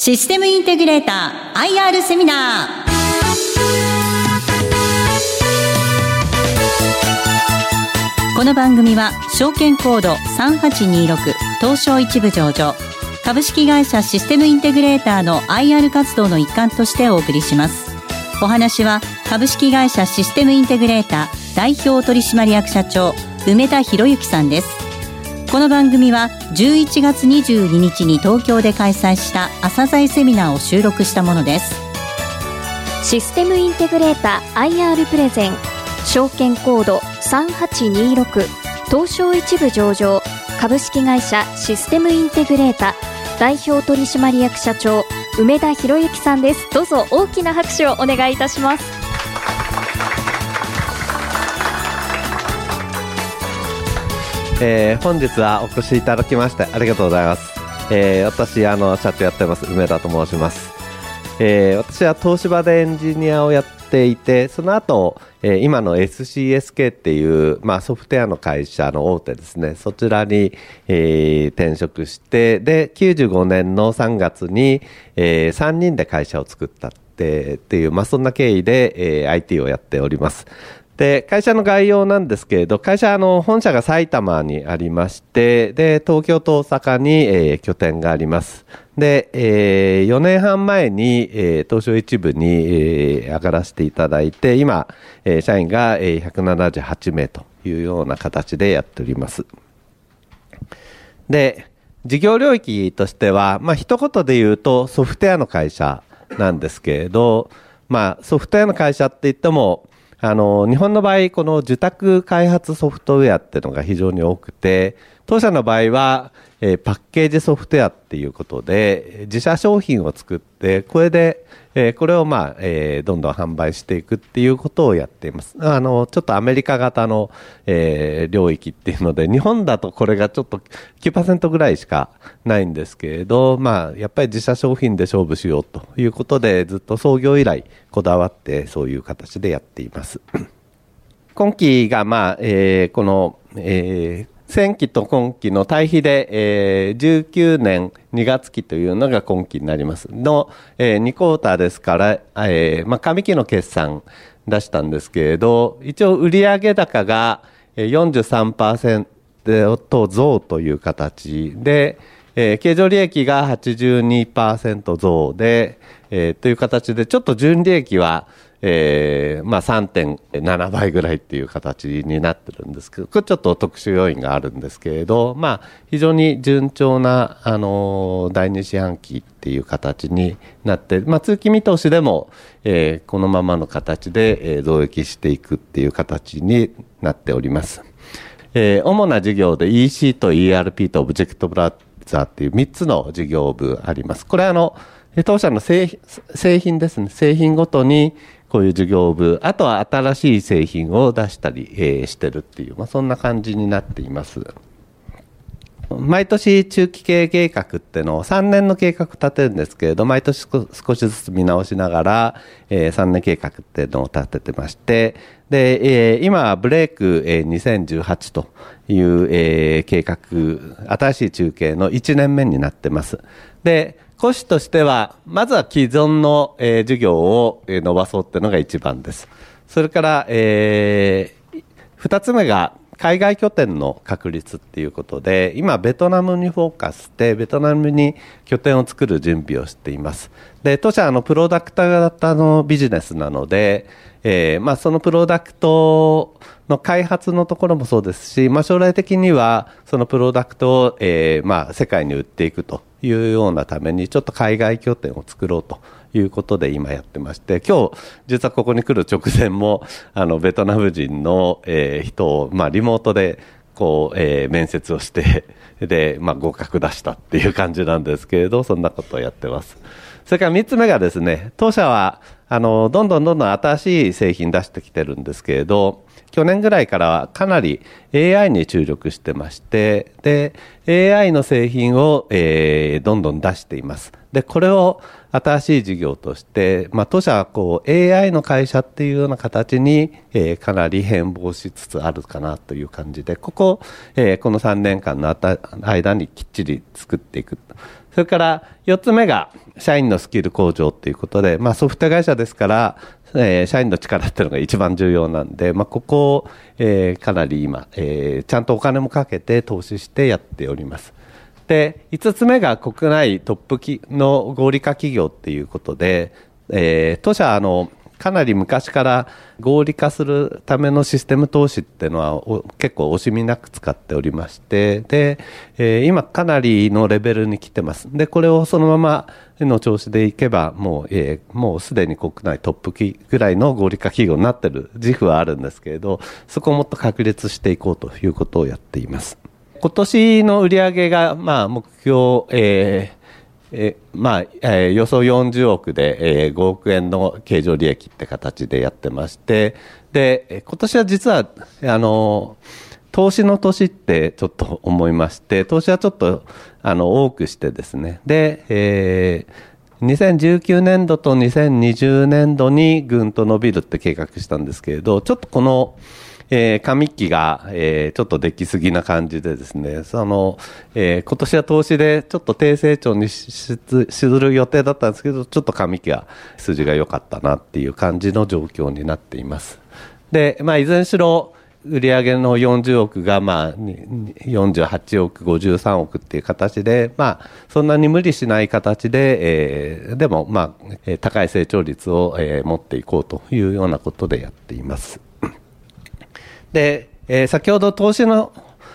システムインテグレーター IR セミナー。この番組は証券コード3826東証一部上場。株式会社システムインテグレーターの IR 活動の一環としてお送りします。お話は株式会社システムインテグレーター代表取締役社長梅田博之さんです。この番組は11月22日に東京で開催した朝鮮セミナーを収録したものです。システムインテグレータ IR プレゼン証券コード3826東証一部上場株式会社システムインテグレータ代表取締役社長梅田博之さんです。どうぞ大きな拍手をお願いいたします。えー、本日はお越しいただきましてありがとうございます。えー、私、あの、社長やってます、梅田と申します。えー、私は東芝でエンジニアをやっていて、その後、えー、今の SCSK っていう、まあ、ソフトウェアの会社の大手ですね、そちらに、えー、転職して、で、95年の3月に、えー、3人で会社を作ったっていう、まあ、そんな経緯で、えー、IT をやっております。で、会社の概要なんですけれど、会社の本社が埼玉にありまして、で、東京と大阪に、えー、拠点があります。で、えー、4年半前に、えー、東証一部に、えー、上がらせていただいて、今、えー、社員が、えー、178名というような形でやっております。で、事業領域としては、まあ、一言で言うとソフトウェアの会社なんですけれど、まあ、ソフトウェアの会社って言っても、あの、日本の場合、この受託開発ソフトウェアっていうのが非常に多くて、当社の場合は、えー、パッケージソフトウェアっていうことで、自社商品を作って、これで、えー、これをまあ、えー、どんどん販売していくっていうことをやっています。あの、ちょっとアメリカ型の、えー、領域っていうので、日本だとこれがちょっと9%ぐらいしかないんですけれど、まあ、やっぱり自社商品で勝負しようということで、ずっと創業以来こだわってそういう形でやっています。今期がまあ、えー、この、えー、前期と今期の対比で、えー、19年2月期というのが今期になります。の、えー、2クォーターですから、えー、まあ、上期の決算出したんですけれど、一応売上高が43%増という形で、えー、経常利益が82%増で、えー、という形で、ちょっと純利益は、えー、まあ3.7倍ぐらいっていう形になってるんですけど、これちょっと特殊要因があるんですけれど、まあ非常に順調な、あの、第二四半期っていう形になって、まあ通期見通しでも、えー、このままの形で、えー、増益していくっていう形になっております。えー、主な事業で EC と ERP とオブジェクトブラウザーっていう3つの事業部あります。これあの、当社の製品ですね。製品ごとに、こういう事業部、あとは新しい製品を出したり、えー、してるっていう、まあ、そんな感じになっています。毎年中期経営計画っていうのを3年の計画立てるんですけれど、毎年少しずつ見直しながら、えー、3年計画っていうのを立ててまして、で、えー、今はブレイク、えー、2018という、えー、計画、新しい中継の1年目になってます。で、講師としては、まずは既存の、えー、授業を、伸ばそうっていうのが一番です。それから、えー、二つ目が、海外拠点の確立っていうことで、今、ベトナムにフォーカスで、ベトナムに拠点を作る準備をしています。で、当社、あの、プロダクト型のビジネスなので、えー、まあ、そのプロダクトの開発のところもそうですし、まあ、将来的には、そのプロダクトを、えー、まあ、世界に売っていくというようなために、ちょっと海外拠点を作ろうということで今やってまして、今日、実はここに来る直前も、あの、ベトナム人の、えー、人を、まあ、リモートで、こう、えー、面接をして、で、まあ、合格出したっていう感じなんですけれど、そんなことをやってます。それから3つ目がですね、当社は、あの、どんどんどんどん新しい製品出してきてるんですけれど、去年ぐらいからはかなり AI に注力してまして、で、AI の製品を、えー、どんどん出しています。で、これを新しい事業として、まあ、当社はこう AI の会社っていうような形に、えー、かなり変貌しつつあるかなという感じで、ここ、えー、この3年間の間にきっちり作っていく。それから4つ目が社員のスキル向上ということで、まあ、ソフト会社ですから、えー、社員の力っていうのが一番重要なんで、まあ、ここを、えー、かなり今、えー、ちゃんとお金もかけて投資してやっております。で、5つ目が国内トップの合理化企業っていうことで、えー、当社あの、かなり昔から合理化するためのシステム投資っていうのは結構惜しみなく使っておりまして、で、えー、今かなりのレベルに来てます。で、これをそのままの調子でいけば、もう、えー、もうすでに国内トップぐらいの合理化企業になってる自負はあるんですけれど、そこをもっと確立していこうということをやっています。今年の売り上げが、まあ、目標、えー、えまあえー、予想40億で、えー、5億円の経常利益って形でやってまして、で、今年は実は、あの、投資の年ってちょっと思いまして、投資はちょっと、あの、多くしてですね、で、えー、2019年度と2020年度にぐんと伸びるって計画したんですけれど、ちょっとこの、えー、紙機が、えー、ちょっとできすぎな感じでですね、その、えー、今年は投資でちょっと低成長にする予定だったんですけど、ちょっと紙機が数字が良かったなっていう感じの状況になっています。で、まあ、いずれにしろ、売上の40億が、まあ、48億、53億っていう形で、まあ、そんなに無理しない形で、えー、でも、まあ、高い成長率を、えー、持っていこうというようなことでやっています。で、えー、先ほど投資の、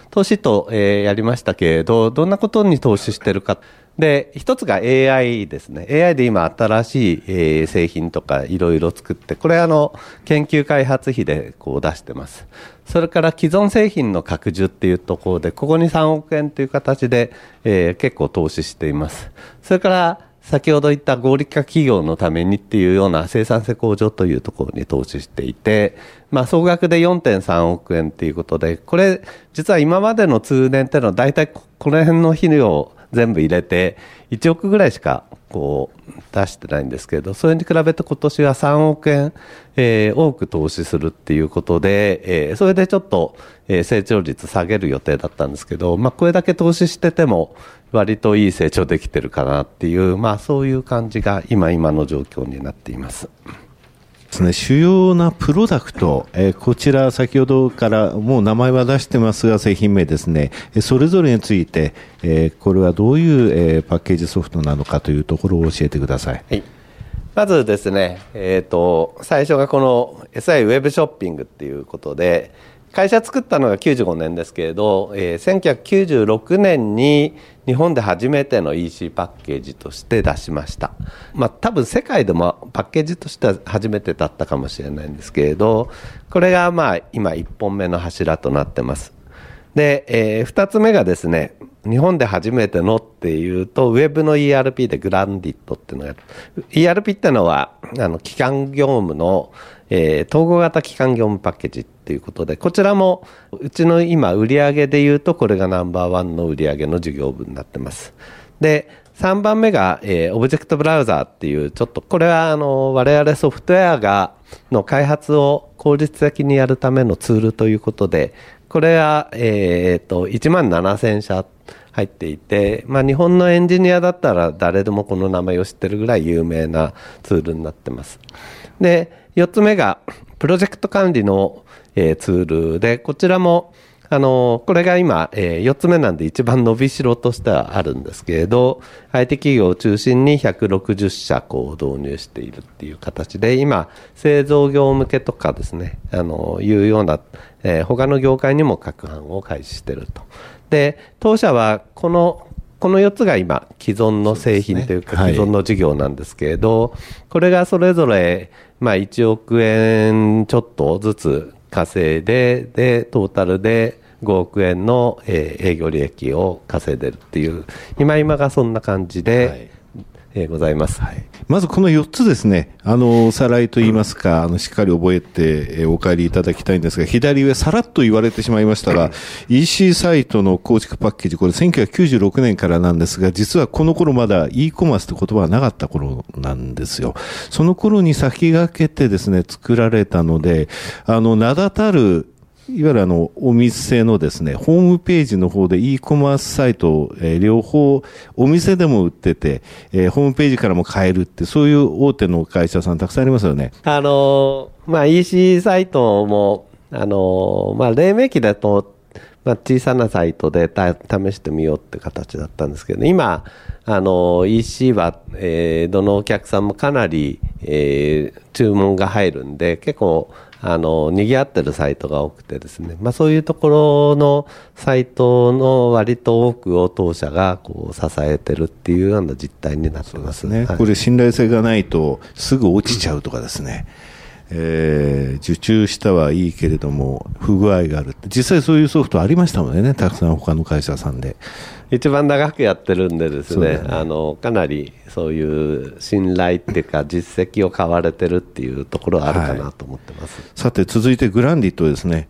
投資と、えー、やりましたけれど、どんなことに投資してるか。で、一つが AI ですね。AI で今新しい、えー、製品とかいろいろ作って、これあの、研究開発費でこう出してます。それから既存製品の拡充っていうところで、ここに3億円という形で、えー、結構投資しています。それから、先ほど言った合理化企業のためにっていうような生産性向上というところに投資していて、まあ、総額で4.3億円っていうことで、これ、実は今までの通年っていうのは大体この辺の費用を全部入れて、1億ぐらいしかこう出してないんですけど、それに比べて今年は3億円、えー、多く投資するっていうことで、えー、それでちょっと、えー、成長率下げる予定だったんですけど、まあ、これだけ投資してても、割といい成長できてるかなっていう、まあ、そういう感じが今、今の状況になっています。ですね、主要なプロダクト、えー、こちら先ほどからもう名前は出してますが製品名ですね、それぞれについて、えー、これはどういう、えー、パッケージソフトなのかというところを教えてください。はいまずですね、えっ、ー、と、最初がこの SI ウェブショッピングっていうことで、会社作ったのが95年ですけれど、えー、1996年に日本で初めての EC パッケージとして出しました。まあ多分世界でもパッケージとしては初めてだったかもしれないんですけれど、これがまあ今1本目の柱となってます。で、えー、2つ目がですね、日本で初めてのっていうと、ウェブの ERP で GRANDIT っていうのが ERP ってのは、あの、基幹業務の、えー、統合型基幹業務パッケージっていうことで、こちらも、うちの今、売上で言うと、これがナンバーワンの売上の事業部になってます。で、3番目が、えー、 Object Browser っていう、ちょっと、これは、あの、我々ソフトウェアが、の開発を効率的にやるためのツールということで、これは、えっ、ー、と、1万7000社入っていて、まあ、日本のエンジニアだったら誰でもこの名前を知ってるぐらい有名なツールになってます。で、4つ目が、プロジェクト管理の、えー、ツールで、こちらも、あの、これが今、えー、4つ目なんで一番伸びしろとしてはあるんですけれど、IT 企業を中心に160社こう導入しているっていう形で、今、製造業向けとかですね、あの、いうような、えー、他の業界にも各販を開始してると。で、当社はこのこの4つが今、既存の製品というか、既存の事業なんですけれど、これがそれぞれ、まあ、1億円ちょっとずつ稼いで、で、トータルで5億円の、えー、営業利益を稼いでるっていう、今今がそんな感じで、はいえー、ございます。はいまずこの4つですね、あの、おさらいといいますか、あの、しっかり覚えて、えお帰りいただきたいんですが、左上さらっと言われてしまいましたが、EC サイトの構築パッケージ、これ1996年からなんですが、実はこの頃まだ e コマースって言葉はなかった頃なんですよ。その頃に先駆けてですね、作られたので、あの、名だたるいわゆるあの、お店のですね、ホームページの方で e コマースサイト、えー、両方、お店でも売ってて、えー、ホームページからも買えるって、そういう大手の会社さんたくさんありますよね。あのー、まあ、EC サイトも、あのー、まあ、黎明期だと、まあ、小さなサイトで試してみようって形だったんですけど、今、あの、EC は、えー、どのお客さんもかなり、えー、注文が入るんで、結構、あの、賑わってるサイトが多くてですね、まあそういうところのサイトの割と多くを当社がこう支えてるっていうような実態になってますね。はい、これ信頼性がないとすぐ落ちちゃうとかですね。えー、受注したはいいけれども、不具合がある実際そういうソフトありましたのでね、たくさん他の会社さんで。一番長くやってるんでですね、ね。あのかなりそういう信頼っていうか、実績を買われてるっていうところはあるかなと思ってます、はい、さて、続いてグランディットですね。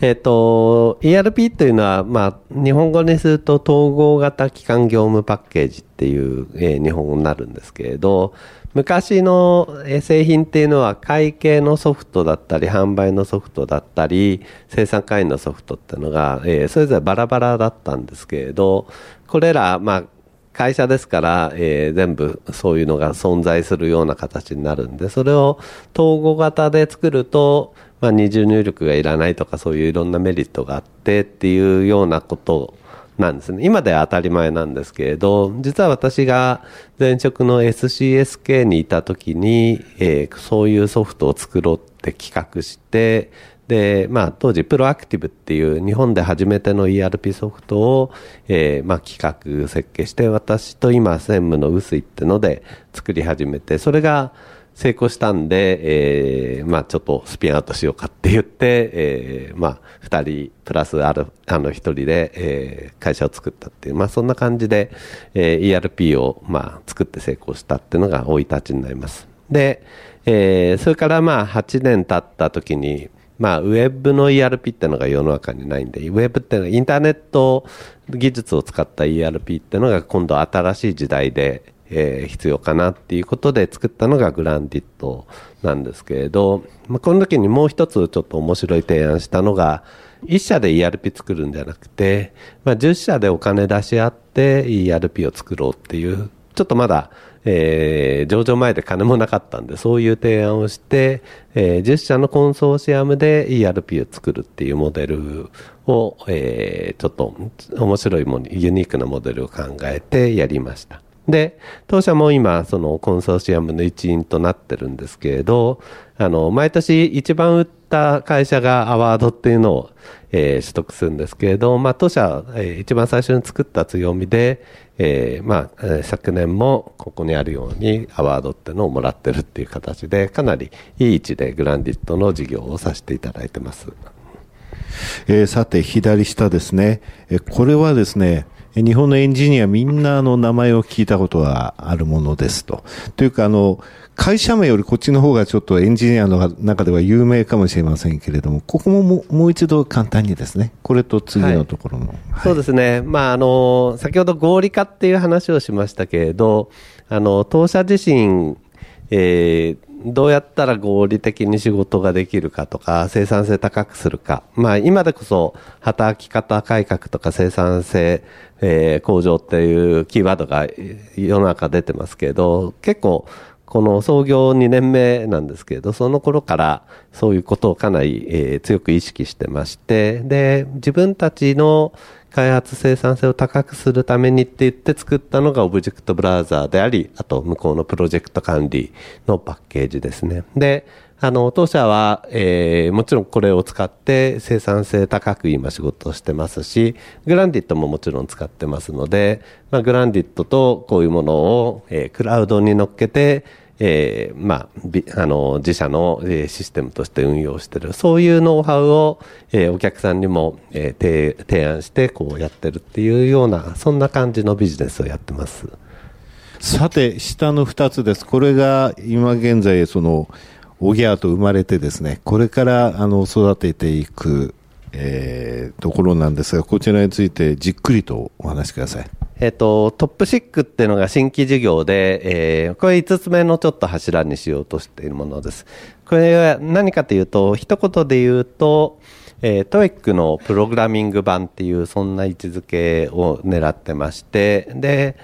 えっ、ー、と、ERP というのは、まあ、日本語にすると統合型基幹業務パッケージっていう、えー、日本語になるんですけれど、昔の製品っていうのは会計のソフトだったり販売のソフトだったり生産会員のソフトっていうのが、えー、それぞれバラバラだったんですけれどこれら、まあ、会社ですから、えー、全部そういうのが存在するような形になるんでそれを統合型で作ると、まあ、二重入力がいらないとかそういういろんなメリットがあってっていうようなことなんですね。今では当たり前なんですけれど、実は私が前職の SCSK にいた時に、えー、そういうソフトを作ろうって企画して、で、まあ、当時、プロアクティブっていう日本で初めての ERP ソフトを、えー、まあ、企画、設計して、私と今、専務の臼井ってので作り始めて、それが、成功したんで、えー、まあちょっとスピンアウトしようかって言って、えー、まあ二人プラスある、あの一人で、えー、会社を作ったっていう、まあそんな感じで、えー、ERP をまあ作って成功したっていうのが生い立ちになります。で、えー、それからまあ8年経った時に、まあ、ウェブの ERP ってのが世の中にないんで、ウェブってのはインターネット技術を使った ERP ってのが今度新しい時代で、えー、必要かなっていうことで作ったのがグランディットなんですけれど、まあ、この時にもう一つちょっと面白い提案したのが、1社で ERP 作るんじゃなくて、まあ、10社でお金出し合って ERP を作ろうっていう、ちょっとまだ、えー、上場前で金もなかったんで、そういう提案をして、えー、10社のコンソーシアムで ERP を作るっていうモデルを、えー、ちょっと面白いもの、ユニークなモデルを考えてやりました。で、当社も今、そのコンソーシアムの一員となってるんですけれど、あの、毎年一番売った会社がアワードっていうのを、えー、取得するんですけれど、まあ、当社、えー、一番最初に作った強みで、えー、まあ、昨年もここにあるようにアワードっていうのをもらってるっていう形で、かなりいい位置でグランディットの事業をさせていただいてます。えー、さて、左下ですね。えこれはですね、日本のエンジニアみんなの名前を聞いたことがあるものですと。というか、あの、会社名よりこっちの方がちょっとエンジニアの中では有名かもしれませんけれども、ここもももう一度簡単にですね、これと次のところの。はいはい、そうですね。まあ、あの、先ほど合理化っていう話をしましたけれど、あの、当社自身、えー、どうやったら合理的に仕事ができるかとか、生産性高くするか。まあ、今でこそ、働き方改革とか生産性、えー、向上っていうキーワードが世の中出てますけど、結構、この創業2年目なんですけど、その頃からそういうことをかなり、えー、強く意識してまして、で、自分たちの開発生産性を高くするためにって言って作ったのがオブジェクトブラウザーであり、あと向こうのプロジェクト管理のパッケージですね。で、あの、当社は、えー、もちろんこれを使って生産性高く今仕事をしてますし、グランディットももちろん使ってますので、まあ、グランディットとこういうものを、えー、クラウドに乗っけて、えー、まあ、あの、自社の、えシステムとして運用してる、そういうノウハウを、えー、お客さんにも、えー、提案して、こうやってるっていうような、そんな感じのビジネスをやってます。さて、下の2つです。これが今現在、その、おぎゃーと生まれてですね、これからあの育てていく、えー、ところなんですが、こちらについてじっくりとお話しください。えっ、と、トップシックっていうのが新規事業で、えー、これ5つ目のちょっと柱にしようとしているものです。これは何かというと、一言で言うと、えー、 TOEIC のプログラミング版っていうそんな位置づけを狙ってましてで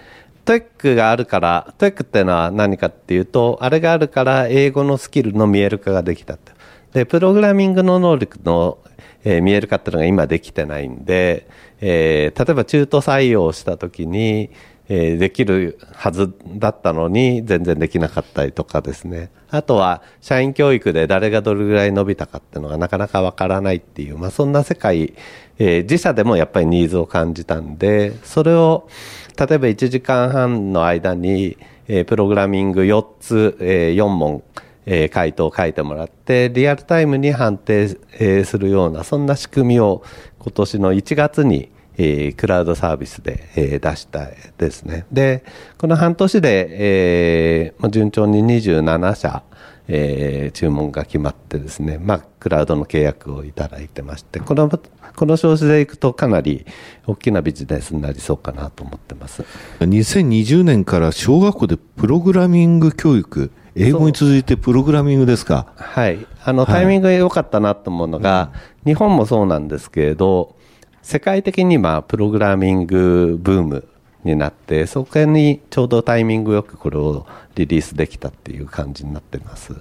TOEIC があるから TOEIC っていうのは何かっていうとあれがあるから英語のスキルの見える化ができたとでプログラミングの能力の、えー、見える化っていうのが今できてないんで、えー、例えば中途採用した時にえー、できるはずだったのに全然できなかったりとかですね。あとは社員教育で誰がどれぐらい伸びたかっていうのがなかなかわからないっていう、まあそんな世界、えー、自社でもやっぱりニーズを感じたんで、それを例えば1時間半の間に、えー、プログラミング4つ、えー、4問、えー、回答を書いてもらって、リアルタイムに判定、えー、するような、そんな仕組みを今年の1月にえー、クラウドサービスで、えー、出したですね。で、この半年で、えー、順調に27社、えー、注文が決まってですね、まあ、クラウドの契約をいただいてまして、この、この少子でいくとかなり大きなビジネスになりそうかなと思ってます。2020年から小学校でプログラミング教育、英語に続いてプログラミングですか？はい。あの、タイミングが良かったなと思うのが、はい、日本もそうなんですけれど、世界的に今、プログラミングブームになって、そこにちょうどタイミングよくこれをリリースできたっていう感じになってます。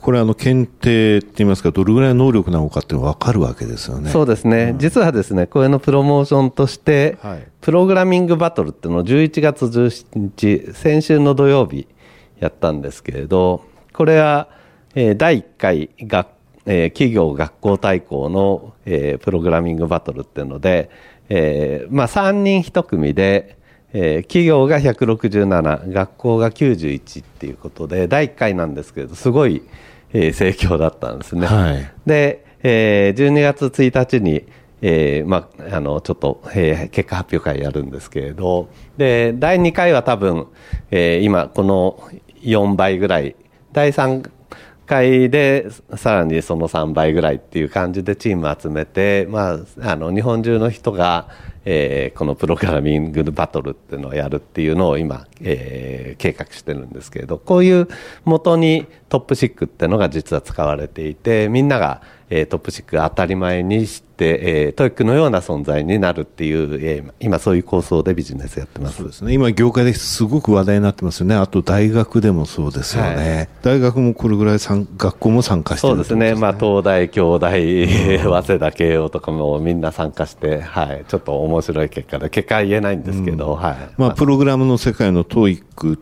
これあの検定って言いますか、どれぐらいの能力なのかって分かるわけですよね。そうですね、うん、実はですね、これのプロモーションとして、はい、プログラミングバトルっていうのを11月17日、先週の土曜日やったんですけれど、これは、えー、第1回学えー、企業学校対抗の、えー、プログラミングバトルっていうので、えー、まあ3人1組で、えー、企業が167、学校が91っていうことで、第1回なんですけれど、すごい、えー、盛況だったんですね。はい、で、えー、12月1日に、えー、まあ、あの、ちょっと、えー、結果発表会やるんですけれど、で、第2回は多分、えー、今、この4倍ぐらい、第3回でさらにその3倍ぐらいっていう感じでチーム集めて、まあ、あの日本中の人が、えー、このプログラミングバトルっていうのをやるっていうのを今、えー、計画してるんですけれどこういう元に TOPSIC っていうのが実は使われていてみんながえー、 TOPSIC が当たり前にして、えー、 TOEIC のような存在になるっていう、えー、今そういう構想でビジネスやってます。そうですね。今業界ですごく話題になってますよね。あと大学でもそうですよね。はい、大学もこれぐらい学校も参加してる、ね、そうですね。まあ東大、京大、早稲田、慶応とかもみんな参加して、はい。ちょっと面白い結果で、結果は言えないんですけど、うん、はい。まあプログラムの世界の TOEIC っ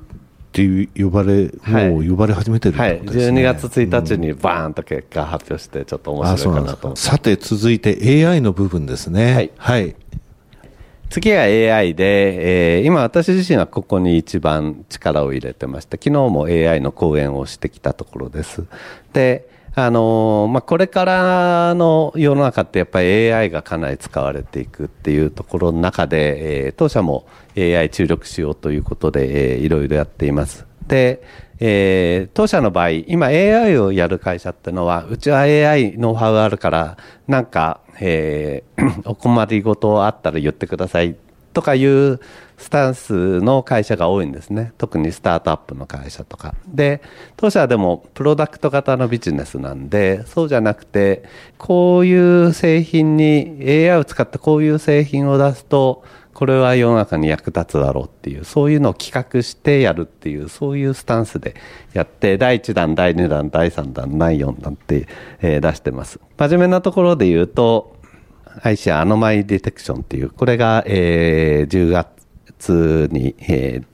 て呼ばれ、もう呼ばれ始めてる、ね、はい、12月1日にバーンと結果発表して、ちょっと面白いかなとさて、続いて AI の部分ですね。はい。はい、次は AI で、えー、今私自身はここに一番力を入れてまして、昨日も AI の講演をしてきたところです。で、あのまあ、これからの世の中ってやっぱり AI がかなり使われていくっていうところの中で、えー、当社も AI 注力しようということで、えー、いろいろやっています。で、えー、当社の場合、今 AI をやる会社ってのは、うちは AI ノウハウあるから、なんか、えー、お困りごとあったら言ってくださいとかいうスタンスの会社が多いんですね。特にスタートアップの会社とか。で、当社はでもプロダクト型のビジネスなんで、そうじゃなくて、こういう製品に AI を使ったこういう製品を出すと、これは世の中に役立つだろうっていう、そういうのを企画してやるっていう、そういうスタンスでやって、第1弾、第2弾、第3弾、第4弾って、えー、出してます。真面目なところで言うと、IC アノマイディテクションっていう、これが、えー、10月に、えー、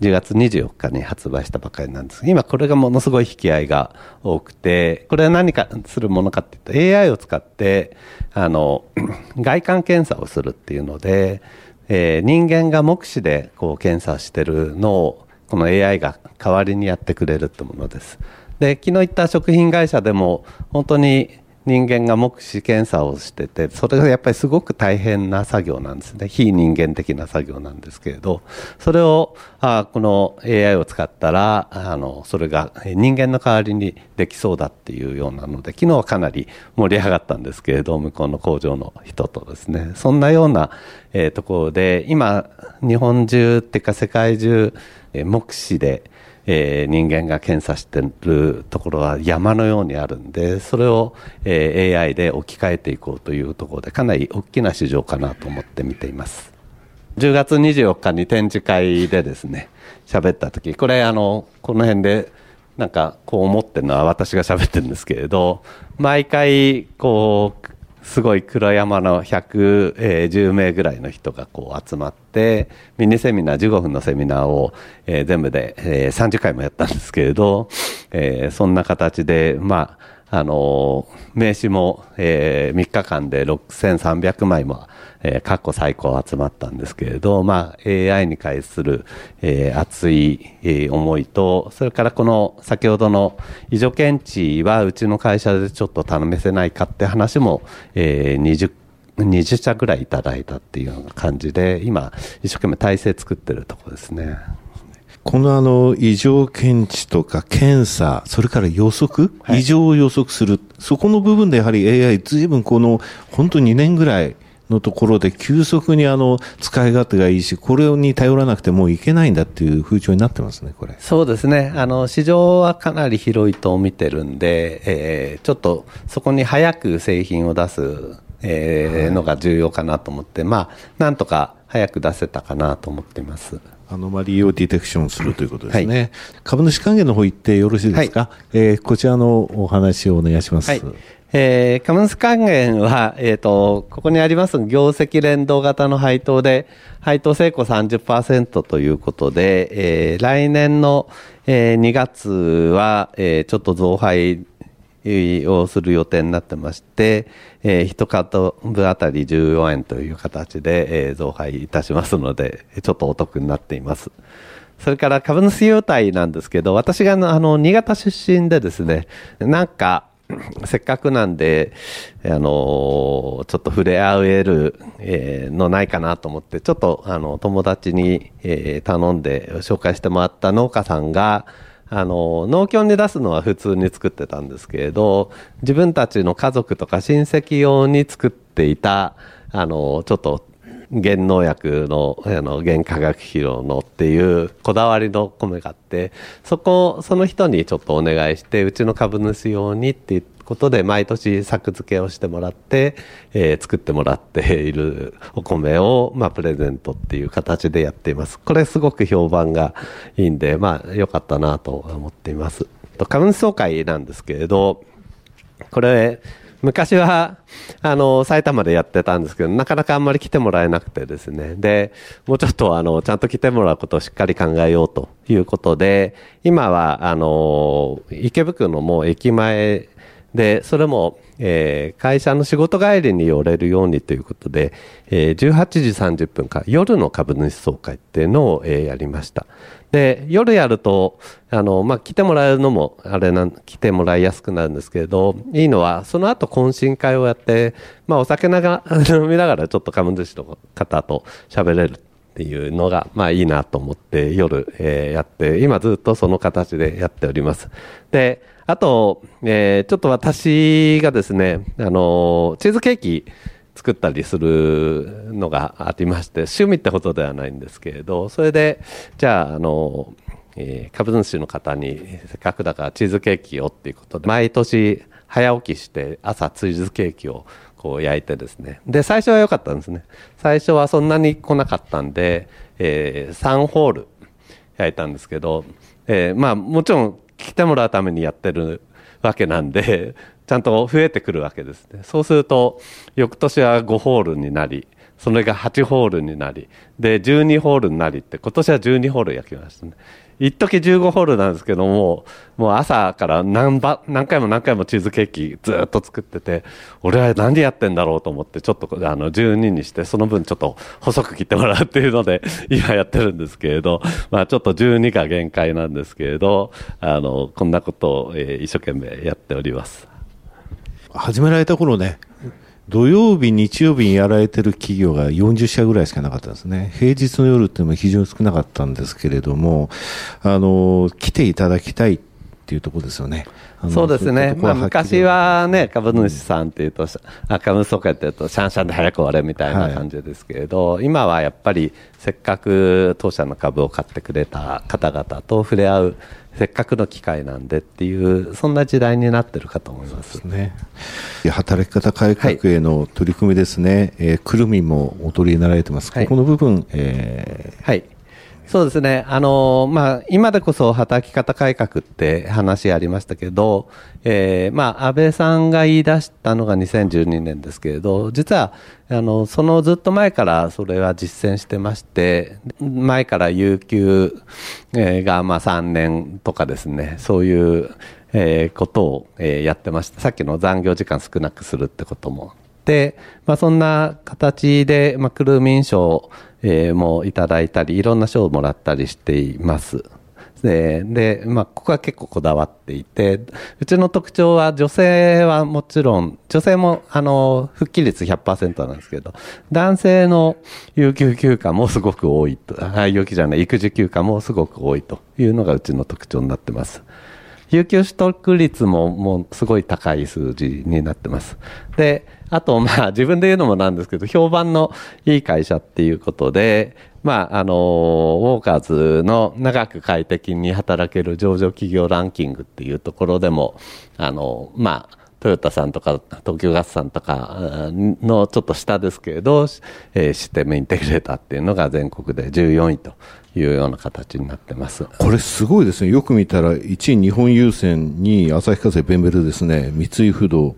10月24日に発売したばかりなんです今これがものすごい引き合いが多くて、これは何かするものかっていうと AI を使って、あの、外観検査をするっていうので、えー、人間が目視でこう検査してるのを、この AI が代わりにやってくれるってものです。で、昨日言った食品会社でも、本当に人間が目視検査をしてて、それがやっぱりすごく大変な作業なんですね。非人間的な作業なんですけれど、それを、あこの AI を使ったら、あの、それが人間の代わりにできそうだっていうようなので、昨日はかなり盛り上がったんですけれど、向こうの工場の人とですね、そんなような、えー、ところで、今、日本中っていうか世界中、え目視で、えー、人間が検査してるところは山のようにあるんで、それを、えー、AI で置き換えていこうというところで、かなり大きな市場かなと思って見ています。10月24日に展示会でですね、喋った時、これあの、この辺で、なんかこう思ってるのは私が喋ってるんですけれど、毎回こう、すごい黒山の110名ぐらいの人がこう集まって、ミニセミナー、15分のセミナーを、えー、全部で、えー、30回もやったんですけれど、えー、そんな形で、まあ、あの名刺も、えー、3日間で6300枚もえー、過去最高集まったんですけれど、まあ、AI に対する、えー、熱い、えー、思いと、それからこの先ほどの異常検知はうちの会社でちょっと頼めせないかって話も、えー、20 20社ぐらいいただいたっていうような感じで、今、一生懸命体制作ってるところですね。このあの、異常検知とか検査、それから予測、はい、異常を予測する、そこの部分でやはり AI、ずいぶんこの、本当2年ぐらい、のところで急速にあの使い勝手がいいし、これに頼らなくてもういけないんだっていう風潮になってますね、これ。そうですね。あの、市場はかなり広いと見てるんで、えー、ちょっとそこに早く製品を出す、えー、のが重要かなと思って、まあ、なんとか早く出せたかなと思っています。アノマリーをディテクションするということですね。はい、株主還元の方行ってよろしいですか、はい、えー、こちらのお話をお願いします。はいえー、カムス還元は、えっ、ー、と、ここにあります業績連動型の配当で、配当成功30%ということで、えー、来年の、えー、2月は、えー、ちょっと増配をする予定になってまして、えー、1株あたり14円という形で、えー、増配いたしますので、ちょっとお得になっています。それから株主優待なんですけど、私があの、新潟出身でですね、なんか、せっかくなんで、あのちょっと触れ合える、えー、のないかなと思って、ちょっとあの友達に、えー、頼んで紹介してもらった農家さんが、あの農協に出すのは普通に作ってたんですけれど、自分たちの家族とか親戚用に作っていた、あのちょっと原農薬の、あの、原化学肥料のっていうこだわりの米があって、そこ、その人にちょっとお願いして、うちの株主用にって言ってことで、毎年作付けをしてもらって、えー、作ってもらっているお米を、まあ、プレゼントっていう形でやっています。これすごく評判がいいんで、まあ、良かったなと思っています。株主総会なんですけれど、これ、昔は、あの、埼玉でやってたんですけど、なかなかあんまり来てもらえなくてですね。で、もうちょっとあの、ちゃんと来てもらうことをしっかり考えようということで、今は、あの、池袋のもう駅前で、それも、えー、会社の仕事帰りに寄れるようにということで、えー、18時30分から夜の株主総会っていうのを、えー、やりました。で、夜やると、あの、まあ、来てもらえるのも、あれなん、来てもらいやすくなるんですけれど、いいのは、その後懇親会をやって、まあ、お酒ながら、飲みながらちょっと株主の方と喋れるっていうのが、まあ、いいなと思って、夜、えー、やって、今ずっとその形でやっております。で、あと、えー、ちょっと私がですね、あの、チーズケーキ、作ったりするのがありまして、趣味ってことではないんですけれど、それで、じゃあ、あの、えー、株主の方に、せっかくだからチーズケーキをっていうことで、毎年早起きして朝チーズケーキをこう焼いてですね。で、最初は良かったんですね。最初はそんなに来なかったんで、えー、3ホール焼いたんですけど、えー、まあもちろん来てもらうためにやってるわけなんで、ちゃんと増えてくるわけですね。そうすると、翌年は5ホールになり、それが8ホールになり、で、12ホールになりって、今年は12ホール焼きましたね。一時15ホールなんですけども、もう朝から何ば何回も何回もチーズケーキずっと作ってて、俺は何でやってんだろうと思って、ちょっとあの12にして、その分ちょっと細く切ってもらうっていうので、今やってるんですけれど、まあちょっと12が限界なんですけれど、あの、こんなことを、一生懸命やっております。始められた頃ね、土曜日、日曜日にやられてる企業が40社ぐらいしかなかったんですね。平日の夜っていうのは非常に少なかったんですけれども、あの、来ていただきたい。っていうところですよね。そうですね。まあ、昔はね、株主さんっていうと、うん、株主総会っていうと、シャンシャンで早く終われみたいな感じですけれど、はい、今はやっぱり、せっかく当社の株を買ってくれた方々と触れ合う、せっかくの機会なんでっていう、そんな時代になってるかと思います。ね。働き方改革への取り組みですね。はい、えー、くるみもお取りになられてます。はい、ここの部分、えー、はい。そうですね。あの、まあ、今でこそ働き方改革って話ありましたけど、えー、まあ、安倍さんが言い出したのが2012年ですけれど、実は、あの、そのずっと前からそれは実践してまして、前から有給がま3年とかですね、そういう、えー、ことを、えー、やってました。さっきの残業時間少なくするってことも。まあ、そんな形で、まあ、クルーミン賞、もいただいたり、いろんな賞をもらったりしています。で、でまあ、ここは結構こだわっていて、うちの特徴は女性はもちろん、女性も、あの、復帰率100%なんですけど、男性の有給休暇もすごく多いと、有給じゃない、育児休暇もすごく多いというのがうちの特徴になってます。有給取得率ももうすごい高い数字になってます。で、あと、まあ、自分で言うのもなんですけど、評判のいい会社っていうことで、まあ、あの、ウォーカーズの長く快適に働ける上場企業ランキングっていうところでも、あの、まあ、トヨタさんとか東京ガスさんとかのちょっと下ですけれど、えー、システムインテグレーターっていうのが全国で14位というような形になってます。これすごいですね、よく見たら1位日本郵船、2位旭化成ベンベルですね、三井不動、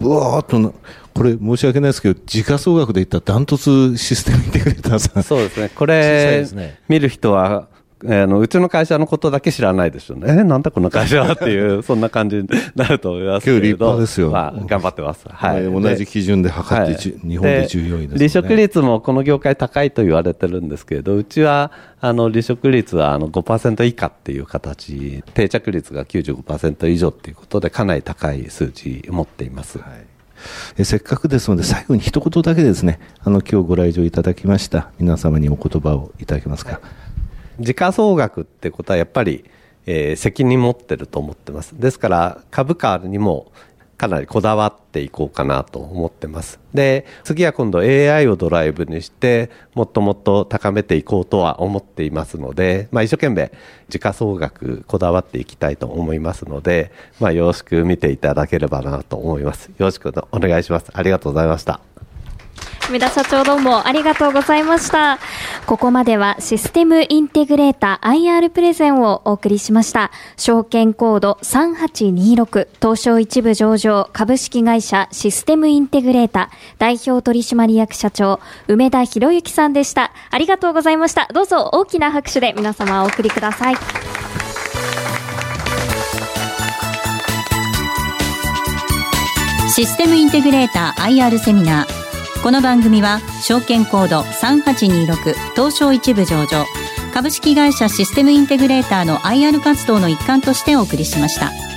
ぶわーっとこれ申し訳ないですけど、時価総額でいったらダントツシステムインテグレーターさん。そうですね。これ、ね、見る人は、あのうちの会社のことだけ知らないでしょうね。え、なんだこの会社はっていう、そんな感じになると思いますけど。ですよ。まあ、頑張ってます。はい。同じ基準で測って、はい、日本で14位です、ね、離職率もこの業界高いと言われてるんですけれど、うちは、あの、離職率はあの5%以下っていう形、定着率が95%以上っていうことで、かなり高い数字を持っています。はいえせっかくですので、最後に一言だけですね、あの今日ご来場いただきました皆様にお言葉をいただけますか。時価総額ってことはやっぱり、えー、責任持ってると思ってます。ですから株価にもかなりこだわっていこうかなと思ってます。で、次は今度 AI をドライブにして、もっともっと高めていこうとは思っていますので、まあ一生懸命時価総額こだわっていきたいと思いますので、まあよろしく見ていただければなと思います。よろしくお願いします。ありがとうございました。梅田社長どうもありがとうございました。ここまではシステムインテグレーター IR プレゼンをお送りしました。証券コード3826東証一部上場株式会社システムインテグレーター代表取締役社長梅田博之さんでした。ありがとうございました。どうぞ大きな拍手で皆様お送りください。システムインテグレーター IR セミナーこの番組は証券コード3826東証一部上場株式会社システムインテグレーターの IR 活動の一環としてお送りしました。